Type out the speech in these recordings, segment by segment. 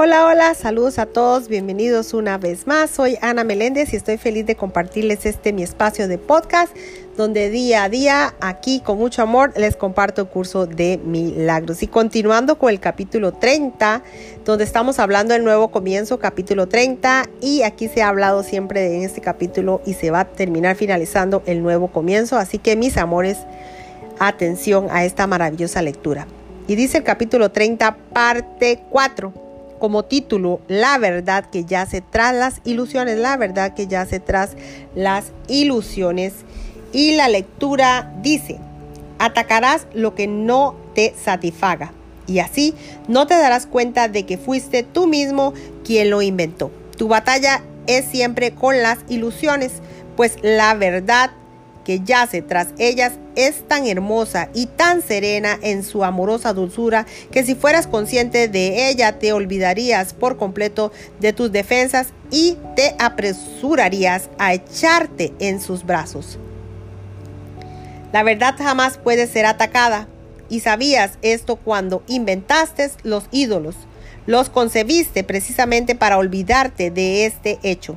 Hola, hola, saludos a todos, bienvenidos una vez más. Soy Ana Meléndez y estoy feliz de compartirles este mi espacio de podcast donde día a día aquí con mucho amor les comparto el curso de milagros. Y continuando con el capítulo 30, donde estamos hablando del nuevo comienzo, capítulo 30, y aquí se ha hablado siempre en este capítulo y se va a terminar finalizando el nuevo comienzo. Así que mis amores, atención a esta maravillosa lectura. Y dice el capítulo 30, parte 4 como título La verdad que yace tras las ilusiones, la verdad que yace tras las ilusiones. Y la lectura dice, atacarás lo que no te satisfaga. Y así no te darás cuenta de que fuiste tú mismo quien lo inventó. Tu batalla es siempre con las ilusiones, pues la verdad que yace tras ellas es tan hermosa y tan serena en su amorosa dulzura que si fueras consciente de ella te olvidarías por completo de tus defensas y te apresurarías a echarte en sus brazos. La verdad jamás puede ser atacada y sabías esto cuando inventaste los ídolos. Los concebiste precisamente para olvidarte de este hecho.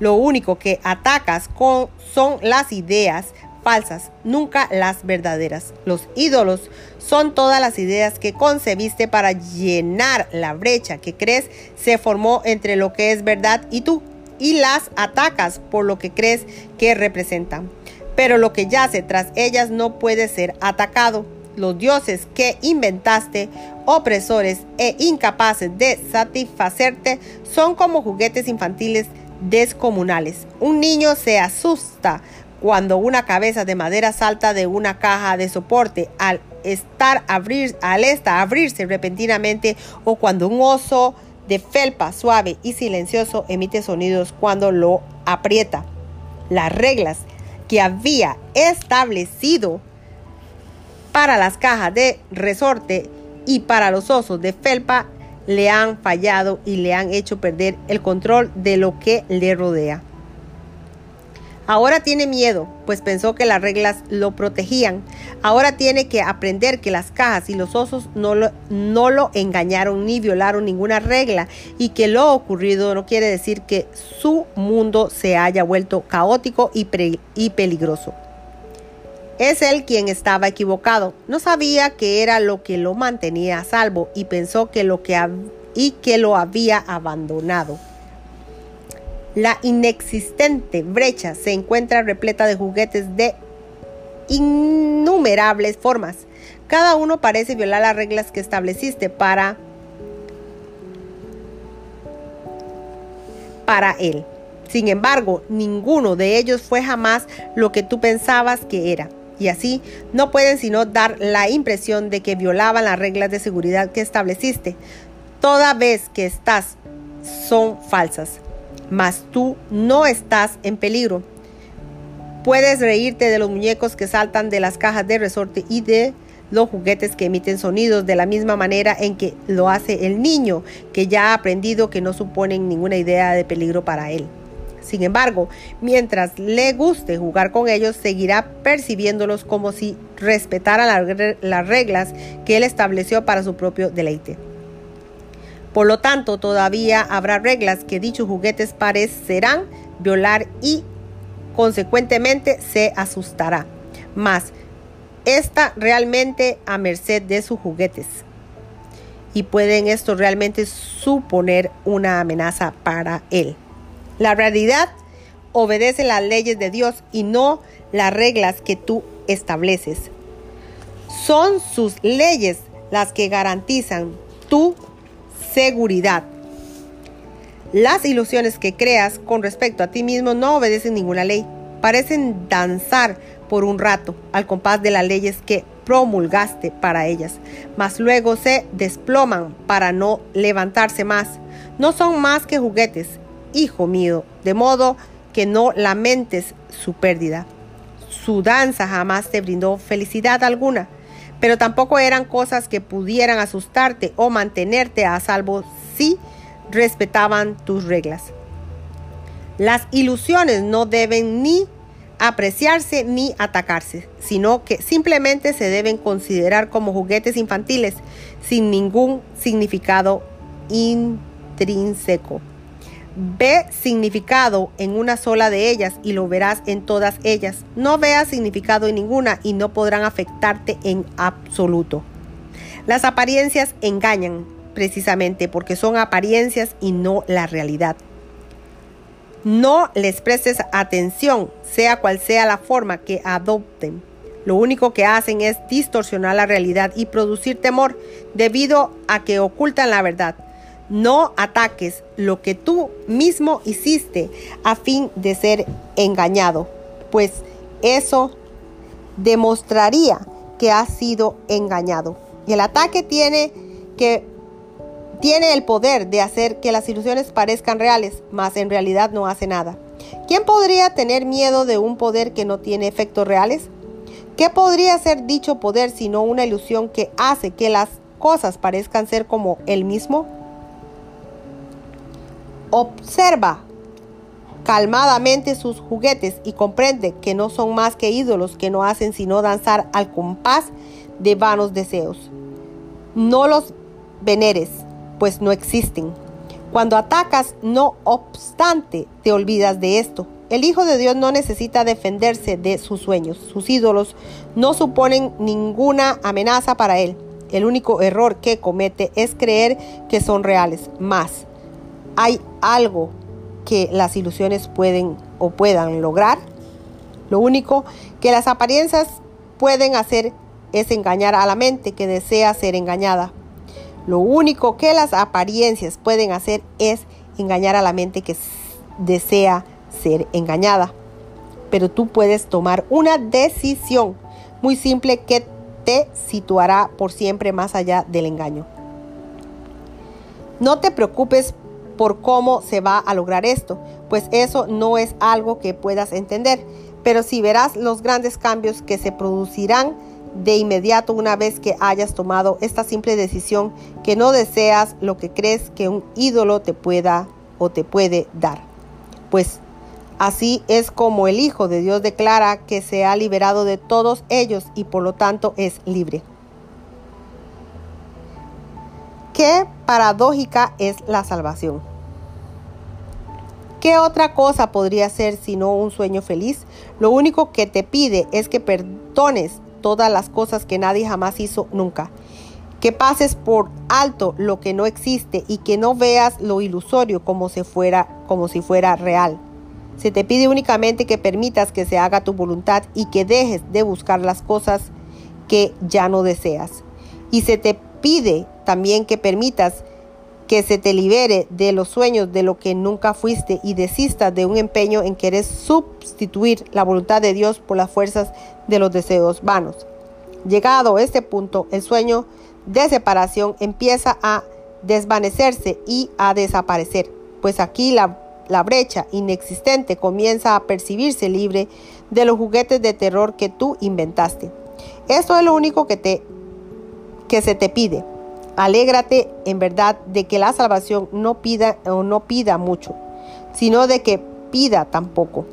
Lo único que atacas con son las ideas falsas, nunca las verdaderas. Los ídolos son todas las ideas que concebiste para llenar la brecha que crees se formó entre lo que es verdad y tú, y las atacas por lo que crees que representan. Pero lo que yace tras ellas no puede ser atacado. Los dioses que inventaste, opresores e incapaces de satisfacerte, son como juguetes infantiles descomunales. Un niño se asusta cuando una cabeza de madera salta de una caja de soporte al estar abrir, al esta abrirse repentinamente o cuando un oso de felpa suave y silencioso emite sonidos cuando lo aprieta. Las reglas que había establecido para las cajas de resorte y para los osos de felpa le han fallado y le han hecho perder el control de lo que le rodea. Ahora tiene miedo, pues pensó que las reglas lo protegían. Ahora tiene que aprender que las cajas y los osos no lo, no lo engañaron ni violaron ninguna regla y que lo ocurrido no quiere decir que su mundo se haya vuelto caótico y, y peligroso. Es él quien estaba equivocado. No sabía que era lo que lo mantenía a salvo y pensó que lo que y que lo había abandonado. La inexistente brecha se encuentra repleta de juguetes de innumerables formas. Cada uno parece violar las reglas que estableciste para para él. Sin embargo, ninguno de ellos fue jamás lo que tú pensabas que era y así no pueden sino dar la impresión de que violaban las reglas de seguridad que estableciste. Toda vez que estás son falsas, mas tú no estás en peligro. Puedes reírte de los muñecos que saltan de las cajas de resorte y de los juguetes que emiten sonidos de la misma manera en que lo hace el niño, que ya ha aprendido que no suponen ninguna idea de peligro para él. Sin embargo, mientras le guste jugar con ellos, seguirá percibiéndolos como si respetara las reglas que él estableció para su propio deleite. Por lo tanto, todavía habrá reglas que dichos juguetes parecerán violar y consecuentemente se asustará. Mas está realmente a merced de sus juguetes. Y pueden esto realmente suponer una amenaza para él. La realidad obedece las leyes de Dios y no las reglas que tú estableces. Son sus leyes las que garantizan tu seguridad. Las ilusiones que creas con respecto a ti mismo no obedecen ninguna ley. Parecen danzar por un rato al compás de las leyes que promulgaste para ellas, mas luego se desploman para no levantarse más. No son más que juguetes hijo mío, de modo que no lamentes su pérdida. Su danza jamás te brindó felicidad alguna, pero tampoco eran cosas que pudieran asustarte o mantenerte a salvo si respetaban tus reglas. Las ilusiones no deben ni apreciarse ni atacarse, sino que simplemente se deben considerar como juguetes infantiles sin ningún significado in intrínseco. Ve significado en una sola de ellas y lo verás en todas ellas. No veas significado en ninguna y no podrán afectarte en absoluto. Las apariencias engañan precisamente porque son apariencias y no la realidad. No les prestes atención, sea cual sea la forma que adopten. Lo único que hacen es distorsionar la realidad y producir temor debido a que ocultan la verdad. No ataques lo que tú mismo hiciste a fin de ser engañado, pues eso demostraría que has sido engañado. Y el ataque tiene que tiene el poder de hacer que las ilusiones parezcan reales, mas en realidad no hace nada. ¿Quién podría tener miedo de un poder que no tiene efectos reales? ¿Qué podría ser dicho poder sino una ilusión que hace que las cosas parezcan ser como él mismo? Observa calmadamente sus juguetes y comprende que no son más que ídolos que no hacen sino danzar al compás de vanos deseos. No los veneres, pues no existen. Cuando atacas, no obstante, te olvidas de esto. El Hijo de Dios no necesita defenderse de sus sueños. Sus ídolos no suponen ninguna amenaza para él. El único error que comete es creer que son reales. Más, hay algo que las ilusiones pueden o puedan lograr. Lo único que las apariencias pueden hacer es engañar a la mente que desea ser engañada. Lo único que las apariencias pueden hacer es engañar a la mente que desea ser engañada. Pero tú puedes tomar una decisión muy simple que te situará por siempre más allá del engaño. No te preocupes por cómo se va a lograr esto, pues eso no es algo que puedas entender, pero si verás los grandes cambios que se producirán de inmediato una vez que hayas tomado esta simple decisión que no deseas lo que crees que un ídolo te pueda o te puede dar. Pues así es como el Hijo de Dios declara que se ha liberado de todos ellos y por lo tanto es libre. Qué paradójica es la salvación. ¿Qué otra cosa podría ser sino un sueño feliz? Lo único que te pide es que perdones todas las cosas que nadie jamás hizo nunca. Que pases por alto lo que no existe y que no veas lo ilusorio como si fuera, como si fuera real. Se te pide únicamente que permitas que se haga tu voluntad y que dejes de buscar las cosas que ya no deseas. Y se te pide también que permitas que se te libere de los sueños de lo que nunca fuiste y desistas de un empeño en querer sustituir la voluntad de Dios por las fuerzas de los deseos vanos. Llegado este punto, el sueño de separación empieza a desvanecerse y a desaparecer, pues aquí la, la brecha inexistente comienza a percibirse libre de los juguetes de terror que tú inventaste. Esto es lo único que, te, que se te pide. Alégrate en verdad de que la salvación no pida o no pida mucho, sino de que pida tampoco.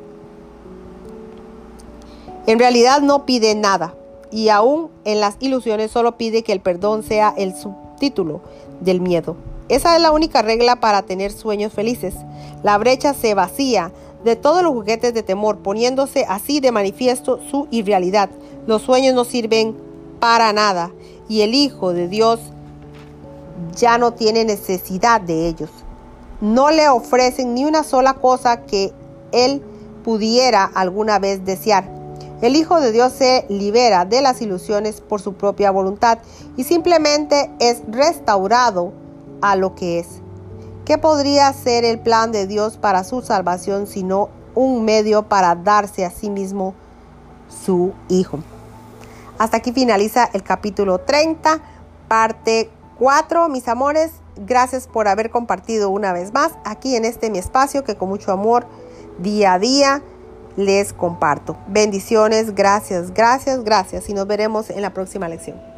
En realidad no pide nada y aún en las ilusiones solo pide que el perdón sea el subtítulo del miedo. Esa es la única regla para tener sueños felices. La brecha se vacía de todos los juguetes de temor, poniéndose así de manifiesto su irrealidad. Los sueños no sirven para nada y el Hijo de Dios ya no tiene necesidad de ellos. No le ofrecen ni una sola cosa que Él pudiera alguna vez desear. El Hijo de Dios se libera de las ilusiones por su propia voluntad y simplemente es restaurado a lo que es. ¿Qué podría ser el plan de Dios para su salvación sino un medio para darse a sí mismo su Hijo? Hasta aquí finaliza el capítulo 30, parte 4, mis amores. Gracias por haber compartido una vez más aquí en este mi espacio que con mucho amor día a día les comparto. Bendiciones, gracias, gracias, gracias y nos veremos en la próxima lección.